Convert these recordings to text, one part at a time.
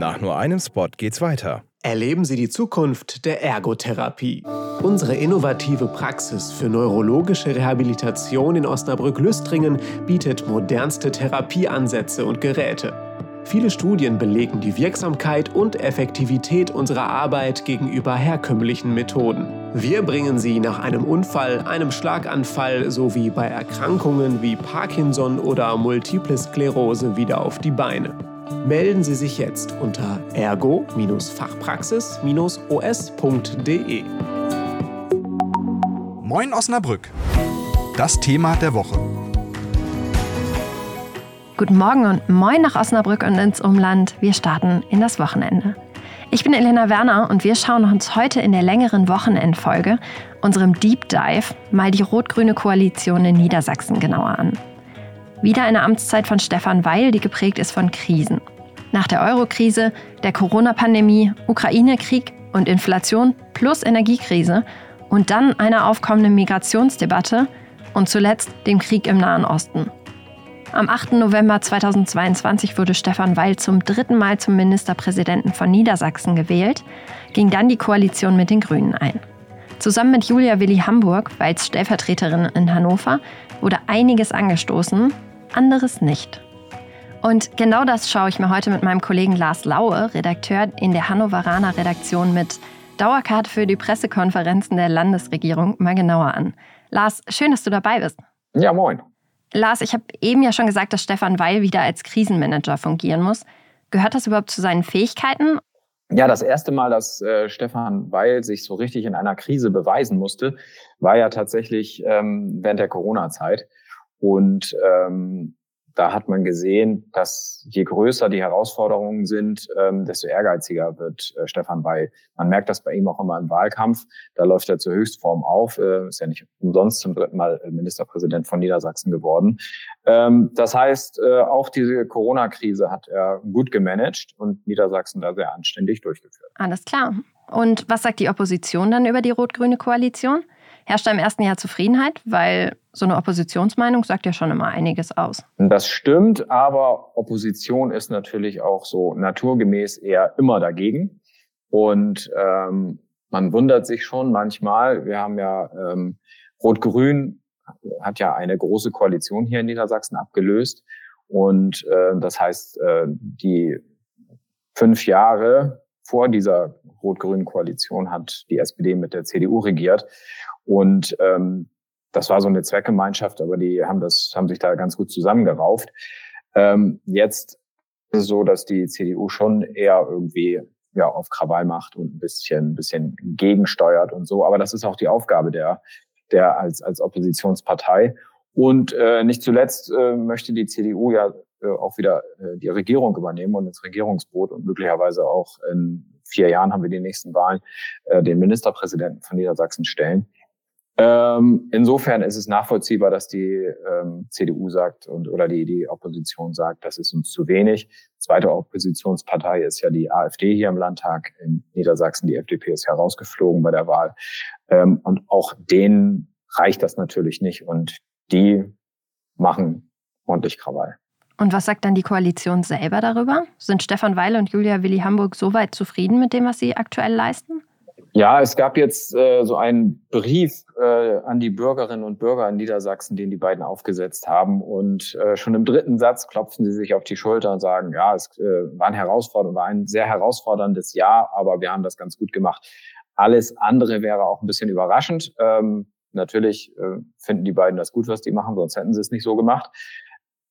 Nach nur einem Spot geht's weiter. Erleben Sie die Zukunft der Ergotherapie. Unsere innovative Praxis für neurologische Rehabilitation in Osnabrück-Lüstringen bietet modernste Therapieansätze und Geräte. Viele Studien belegen die Wirksamkeit und Effektivität unserer Arbeit gegenüber herkömmlichen Methoden. Wir bringen sie nach einem Unfall, einem Schlaganfall sowie bei Erkrankungen wie Parkinson oder Multiple Sklerose wieder auf die Beine. Melden Sie sich jetzt unter ergo-fachpraxis-os.de. Moin Osnabrück. Das Thema der Woche. Guten Morgen und moin nach Osnabrück und ins Umland. Wir starten in das Wochenende. Ich bin Elena Werner und wir schauen uns heute in der längeren Wochenendfolge, unserem Deep Dive, mal die rot-grüne Koalition in Niedersachsen genauer an. Wieder eine Amtszeit von Stefan Weil, die geprägt ist von Krisen. Nach der Euro-Krise, der Corona-Pandemie, Ukraine-Krieg und Inflation plus Energiekrise und dann einer aufkommenden Migrationsdebatte und zuletzt dem Krieg im Nahen Osten. Am 8. November 2022 wurde Stefan Weil zum dritten Mal zum Ministerpräsidenten von Niedersachsen gewählt, ging dann die Koalition mit den Grünen ein. Zusammen mit Julia Willi Hamburg, Weils Stellvertreterin in Hannover, wurde einiges angestoßen, anderes nicht. Und genau das schaue ich mir heute mit meinem Kollegen Lars Laue, Redakteur in der Hannoveraner Redaktion mit Dauerkarte für die Pressekonferenzen der Landesregierung, mal genauer an. Lars, schön, dass du dabei bist. Ja, moin. Lars, ich habe eben ja schon gesagt, dass Stefan Weil wieder als Krisenmanager fungieren muss. Gehört das überhaupt zu seinen Fähigkeiten? Ja, das erste Mal, dass äh, Stefan Weil sich so richtig in einer Krise beweisen musste, war ja tatsächlich ähm, während der Corona-Zeit. Und ähm, da hat man gesehen, dass je größer die Herausforderungen sind, ähm, desto ehrgeiziger wird äh, Stefan Weil. Man merkt das bei ihm auch immer im Wahlkampf. Da läuft er zur Höchstform auf. Äh, ist ja nicht umsonst zum dritten Mal äh, Ministerpräsident von Niedersachsen geworden. Ähm, das heißt, äh, auch diese Corona-Krise hat er gut gemanagt und Niedersachsen da sehr anständig durchgeführt. Alles klar. Und was sagt die Opposition dann über die rot-grüne Koalition? Herrscht da im ersten Jahr Zufriedenheit? Weil so eine Oppositionsmeinung sagt ja schon immer einiges aus. Das stimmt, aber Opposition ist natürlich auch so naturgemäß eher immer dagegen. Und ähm, man wundert sich schon manchmal. Wir haben ja ähm, Rot-Grün hat ja eine große Koalition hier in Niedersachsen abgelöst. Und äh, das heißt, äh, die fünf Jahre vor dieser rot-grünen Koalition hat die SPD mit der CDU regiert. Und ähm, das war so eine Zweckgemeinschaft, aber die haben das, haben sich da ganz gut zusammengerauft. Ähm, jetzt ist es so, dass die CDU schon eher irgendwie ja auf Krawall macht und ein bisschen, ein bisschen gegensteuert und so. Aber das ist auch die Aufgabe der, der als, als Oppositionspartei. Und äh, nicht zuletzt äh, möchte die CDU ja auch wieder äh, die Regierung übernehmen und ins Regierungsboot und möglicherweise auch in vier Jahren haben wir die nächsten Wahlen äh, den Ministerpräsidenten von Niedersachsen stellen. Ähm, insofern ist es nachvollziehbar, dass die ähm, CDU sagt und oder die, die Opposition sagt, das ist uns zu wenig. Zweite Oppositionspartei ist ja die AfD hier im Landtag in Niedersachsen. Die FDP ist herausgeflogen bei der Wahl. Ähm, und auch denen reicht das natürlich nicht. Und die machen ordentlich Krawall. Und was sagt dann die Koalition selber darüber? Sind Stefan Weil und Julia Willi Hamburg soweit zufrieden mit dem, was sie aktuell leisten? Ja, es gab jetzt äh, so einen Brief äh, an die Bürgerinnen und Bürger in Niedersachsen, den die beiden aufgesetzt haben. Und äh, schon im dritten Satz klopfen sie sich auf die Schulter und sagen, ja, es äh, war ein herausfordernd, war ein sehr herausforderndes Jahr, aber wir haben das ganz gut gemacht. Alles andere wäre auch ein bisschen überraschend. Ähm, natürlich äh, finden die beiden das gut, was die machen, sonst hätten sie es nicht so gemacht.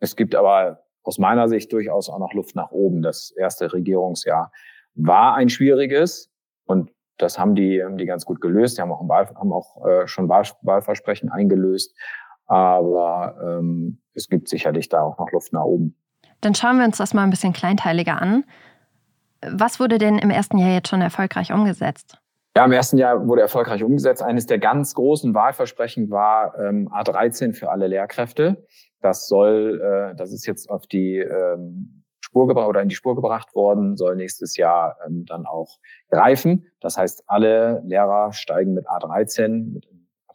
Es gibt aber aus meiner Sicht durchaus auch noch Luft nach oben. Das erste Regierungsjahr war ein schwieriges und das haben die, haben die ganz gut gelöst. Die haben auch, Wahl, haben auch äh, schon Wahl, Wahlversprechen eingelöst. Aber ähm, es gibt sicherlich da auch noch Luft nach oben. Dann schauen wir uns das mal ein bisschen kleinteiliger an. Was wurde denn im ersten Jahr jetzt schon erfolgreich umgesetzt? Ja, im ersten Jahr wurde erfolgreich umgesetzt. Eines der ganz großen Wahlversprechen war ähm, A13 für alle Lehrkräfte. Das soll, äh, das ist jetzt auf die ähm, Spur gebracht oder in die Spur gebracht worden, soll nächstes Jahr ähm, dann auch greifen. Das heißt, alle Lehrer steigen mit A13, mit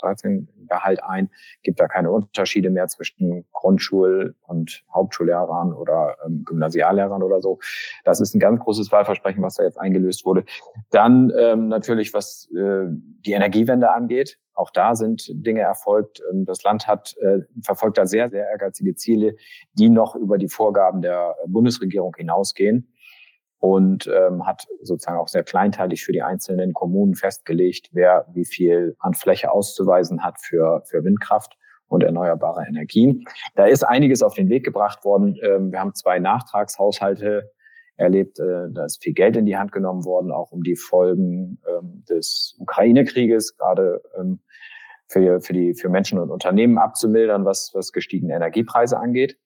13 Gehalt ein, gibt da keine Unterschiede mehr zwischen Grundschul- und Hauptschullehrern oder ähm, Gymnasiallehrern oder so. Das ist ein ganz großes Wahlversprechen, was da jetzt eingelöst wurde. Dann ähm, natürlich, was äh, die Energiewende angeht. Auch da sind Dinge erfolgt. Ähm, das Land hat äh, verfolgt da sehr, sehr ehrgeizige Ziele, die noch über die Vorgaben der Bundesregierung hinausgehen und ähm, hat sozusagen auch sehr kleinteilig für die einzelnen Kommunen festgelegt, wer wie viel an Fläche auszuweisen hat für, für Windkraft und erneuerbare Energien. Da ist einiges auf den Weg gebracht worden. Ähm, wir haben zwei Nachtragshaushalte erlebt. Äh, da ist viel Geld in die Hand genommen worden, auch um die Folgen ähm, des Ukraine-Krieges, gerade ähm, für, für, die, für Menschen und Unternehmen abzumildern, was, was gestiegene Energiepreise angeht.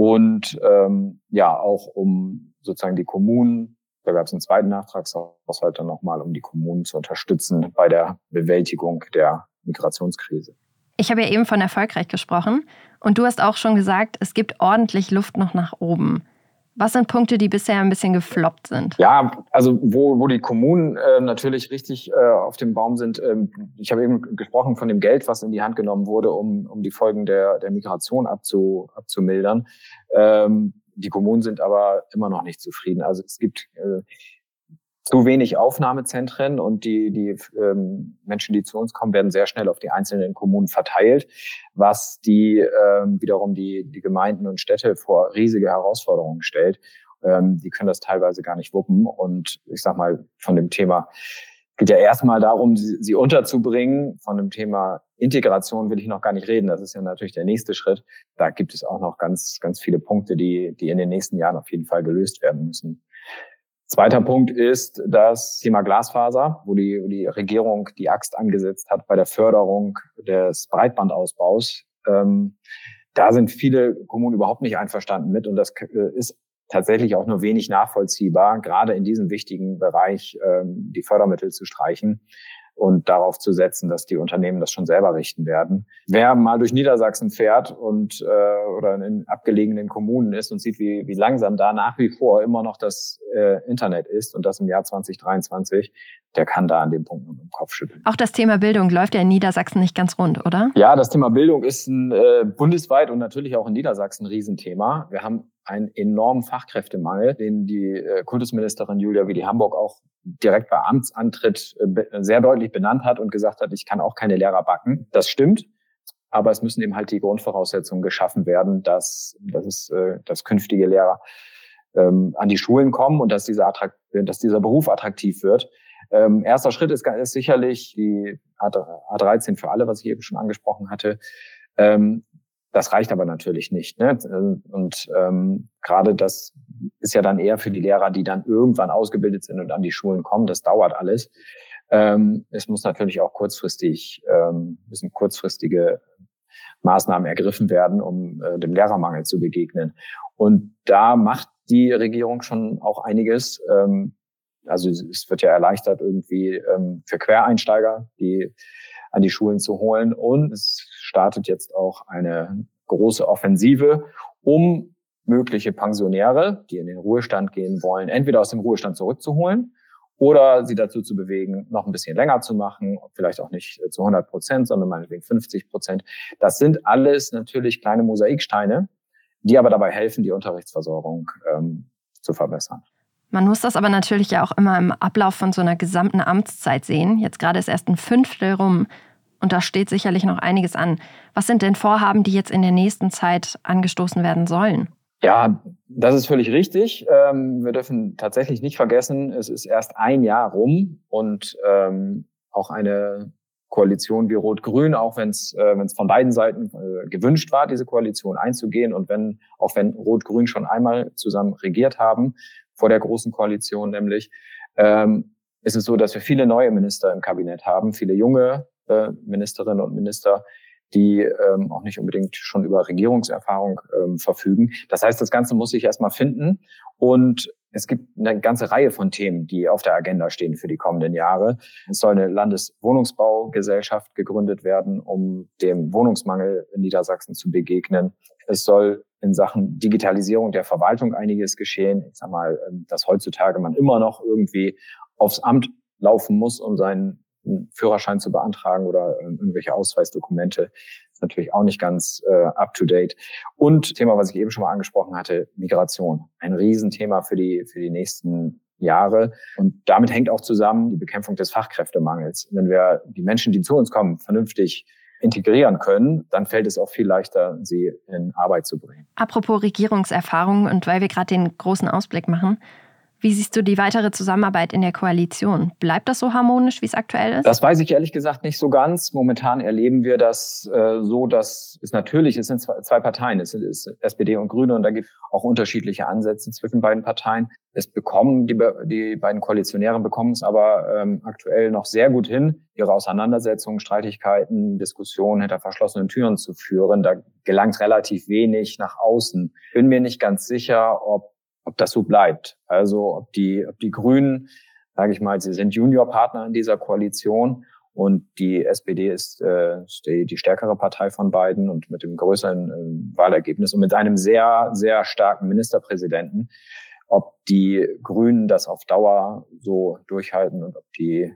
Und ähm, ja, auch um sozusagen die Kommunen, da gab es einen zweiten Nachtragshaushalt dann nochmal, um die Kommunen zu unterstützen bei der Bewältigung der Migrationskrise. Ich habe ja eben von erfolgreich gesprochen und du hast auch schon gesagt, es gibt ordentlich Luft noch nach oben. Was sind Punkte, die bisher ein bisschen gefloppt sind? Ja, also wo, wo die Kommunen äh, natürlich richtig äh, auf dem Baum sind. Ähm, ich habe eben gesprochen von dem Geld, was in die Hand genommen wurde, um, um die Folgen der, der Migration abzu, abzumildern. Ähm, die Kommunen sind aber immer noch nicht zufrieden. Also es gibt äh, zu wenig Aufnahmezentren und die, die ähm, Menschen, die zu uns kommen, werden sehr schnell auf die einzelnen Kommunen verteilt, was die ähm, wiederum die, die Gemeinden und Städte vor riesige Herausforderungen stellt. Ähm, die können das teilweise gar nicht wuppen. Und ich sag mal, von dem Thema geht ja erstmal darum, sie, sie unterzubringen. Von dem Thema Integration will ich noch gar nicht reden. Das ist ja natürlich der nächste Schritt. Da gibt es auch noch ganz, ganz viele Punkte, die, die in den nächsten Jahren auf jeden Fall gelöst werden müssen. Zweiter Punkt ist das Thema Glasfaser, wo die, wo die Regierung die Axt angesetzt hat bei der Förderung des Breitbandausbaus. Ähm, da sind viele Kommunen überhaupt nicht einverstanden mit und das äh, ist tatsächlich auch nur wenig nachvollziehbar, gerade in diesem wichtigen Bereich ähm, die Fördermittel zu streichen und darauf zu setzen, dass die Unternehmen das schon selber richten werden. Wer mal durch Niedersachsen fährt und äh, oder in abgelegenen Kommunen ist und sieht, wie, wie langsam da nach wie vor immer noch das äh, Internet ist und das im Jahr 2023, der kann da an dem Punkt nur im Kopf schütteln. Auch das Thema Bildung läuft ja in Niedersachsen nicht ganz rund, oder? Ja, das Thema Bildung ist ein, äh, bundesweit und natürlich auch in Niedersachsen ein Riesenthema. Wir haben einen enormen Fachkräftemangel, den die äh, Kultusministerin Julia Willi Hamburg auch direkt bei Amtsantritt äh, sehr deutlich benannt hat und gesagt hat, ich kann auch keine Lehrer backen. Das stimmt. Aber es müssen eben halt die Grundvoraussetzungen geschaffen werden, dass, dass, es, äh, dass künftige Lehrer ähm, an die Schulen kommen und dass dieser, Attrakt, dass dieser Beruf attraktiv wird. Ähm, erster Schritt ist, ist sicherlich die A13 für alle, was ich eben schon angesprochen hatte. Ähm, das reicht aber natürlich nicht. Ne? Und ähm, gerade das ist ja dann eher für die Lehrer, die dann irgendwann ausgebildet sind und an die Schulen kommen. Das dauert alles. Ähm, es muss natürlich auch kurzfristig, ähm, müssen kurzfristige Maßnahmen ergriffen werden, um äh, dem Lehrermangel zu begegnen. Und da macht die Regierung schon auch einiges. Ähm, also es wird ja erleichtert irgendwie ähm, für Quereinsteiger, die an die Schulen zu holen. Und es startet jetzt auch eine große Offensive, um mögliche Pensionäre, die in den Ruhestand gehen wollen, entweder aus dem Ruhestand zurückzuholen oder sie dazu zu bewegen, noch ein bisschen länger zu machen, vielleicht auch nicht zu 100 Prozent, sondern meinetwegen 50 Prozent. Das sind alles natürlich kleine Mosaiksteine, die aber dabei helfen, die Unterrichtsversorgung ähm, zu verbessern. Man muss das aber natürlich ja auch immer im Ablauf von so einer gesamten Amtszeit sehen. Jetzt gerade ist erst ein Fünftel rum und da steht sicherlich noch einiges an. Was sind denn Vorhaben, die jetzt in der nächsten Zeit angestoßen werden sollen? Ja, das ist völlig richtig. Ähm, wir dürfen tatsächlich nicht vergessen, es ist erst ein Jahr rum und ähm, auch eine Koalition wie Rot-Grün, auch wenn es äh, von beiden Seiten äh, gewünscht war, diese Koalition einzugehen und wenn auch wenn Rot-Grün schon einmal zusammen regiert haben, vor der großen Koalition nämlich, ähm, ist es so, dass wir viele neue Minister im Kabinett haben, viele junge Ministerinnen und Minister, die ähm, auch nicht unbedingt schon über Regierungserfahrung ähm, verfügen. Das heißt, das Ganze muss sich erstmal finden und es gibt eine ganze Reihe von Themen, die auf der Agenda stehen für die kommenden Jahre. Es soll eine Landeswohnungsbaugesellschaft gegründet werden, um dem Wohnungsmangel in Niedersachsen zu begegnen. Es soll in Sachen Digitalisierung der Verwaltung einiges geschehen. Ich sage mal, ähm, dass heutzutage man immer noch irgendwie aufs Amt laufen muss, um seinen einen Führerschein zu beantragen oder äh, irgendwelche Ausweisdokumente. Ist natürlich auch nicht ganz äh, up-to-date. Und Thema, was ich eben schon mal angesprochen hatte, Migration. Ein Riesenthema für die, für die nächsten Jahre. Und damit hängt auch zusammen die Bekämpfung des Fachkräftemangels. Wenn wir die Menschen, die zu uns kommen, vernünftig integrieren können, dann fällt es auch viel leichter, sie in Arbeit zu bringen. Apropos Regierungserfahrung und weil wir gerade den großen Ausblick machen, wie siehst du die weitere Zusammenarbeit in der Koalition? Bleibt das so harmonisch, wie es aktuell ist? Das weiß ich ehrlich gesagt nicht so ganz. Momentan erleben wir das äh, so, dass es natürlich, es sind zwei, zwei Parteien, es sind SPD und Grüne und da gibt es auch unterschiedliche Ansätze zwischen beiden Parteien. Es bekommen, die, die beiden Koalitionäre bekommen es aber ähm, aktuell noch sehr gut hin, ihre Auseinandersetzungen, Streitigkeiten, Diskussionen hinter verschlossenen Türen zu führen. Da gelangt relativ wenig nach außen. Bin mir nicht ganz sicher, ob ob das so bleibt. Also ob die, ob die Grünen, sage ich mal, sie sind Juniorpartner in dieser Koalition und die SPD ist, äh, die, die stärkere Partei von beiden und mit dem größeren äh, Wahlergebnis und mit einem sehr, sehr starken Ministerpräsidenten. Ob die Grünen das auf Dauer so durchhalten und ob die,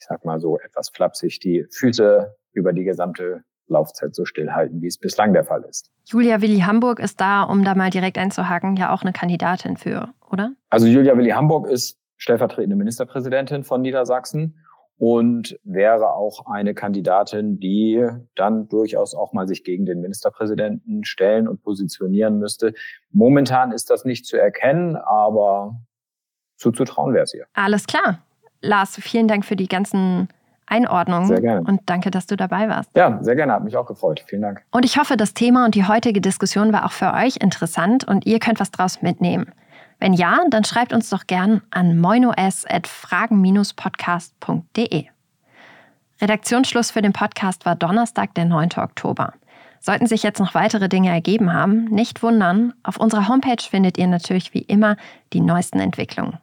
ich sag mal so etwas flapsig, die Füße über die gesamte Laufzeit so stillhalten, wie es bislang der Fall ist. Julia Willi Hamburg ist da, um da mal direkt einzuhaken, ja auch eine Kandidatin für, oder? Also Julia Willi Hamburg ist stellvertretende Ministerpräsidentin von Niedersachsen und wäre auch eine Kandidatin, die dann durchaus auch mal sich gegen den Ministerpräsidenten stellen und positionieren müsste. Momentan ist das nicht zu erkennen, aber zuzutrauen wäre es ihr. Alles klar. Lars, vielen Dank für die ganzen Einordnung. Sehr gerne. Und danke, dass du dabei warst. Ja, sehr gerne. Hat mich auch gefreut. Vielen Dank. Und ich hoffe, das Thema und die heutige Diskussion war auch für euch interessant und ihr könnt was draus mitnehmen. Wenn ja, dann schreibt uns doch gern an moinos.fragen-podcast.de. Redaktionsschluss für den Podcast war Donnerstag, der 9. Oktober. Sollten sich jetzt noch weitere Dinge ergeben haben, nicht wundern. Auf unserer Homepage findet ihr natürlich wie immer die neuesten Entwicklungen.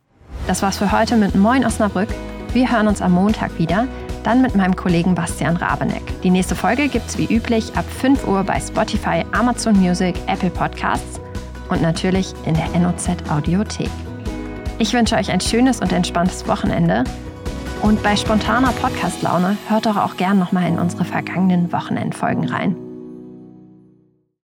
Das war's für heute mit Moin Osnabrück. Wir hören uns am Montag wieder dann mit meinem Kollegen Bastian Rabeneck. Die nächste Folge gibt's wie üblich ab 5 Uhr bei Spotify, Amazon Music, Apple Podcasts und natürlich in der NOZ Audiothek. Ich wünsche euch ein schönes und entspanntes Wochenende. Und bei spontaner Podcast-Laune hört doch auch gern nochmal in unsere vergangenen Wochenendfolgen rein.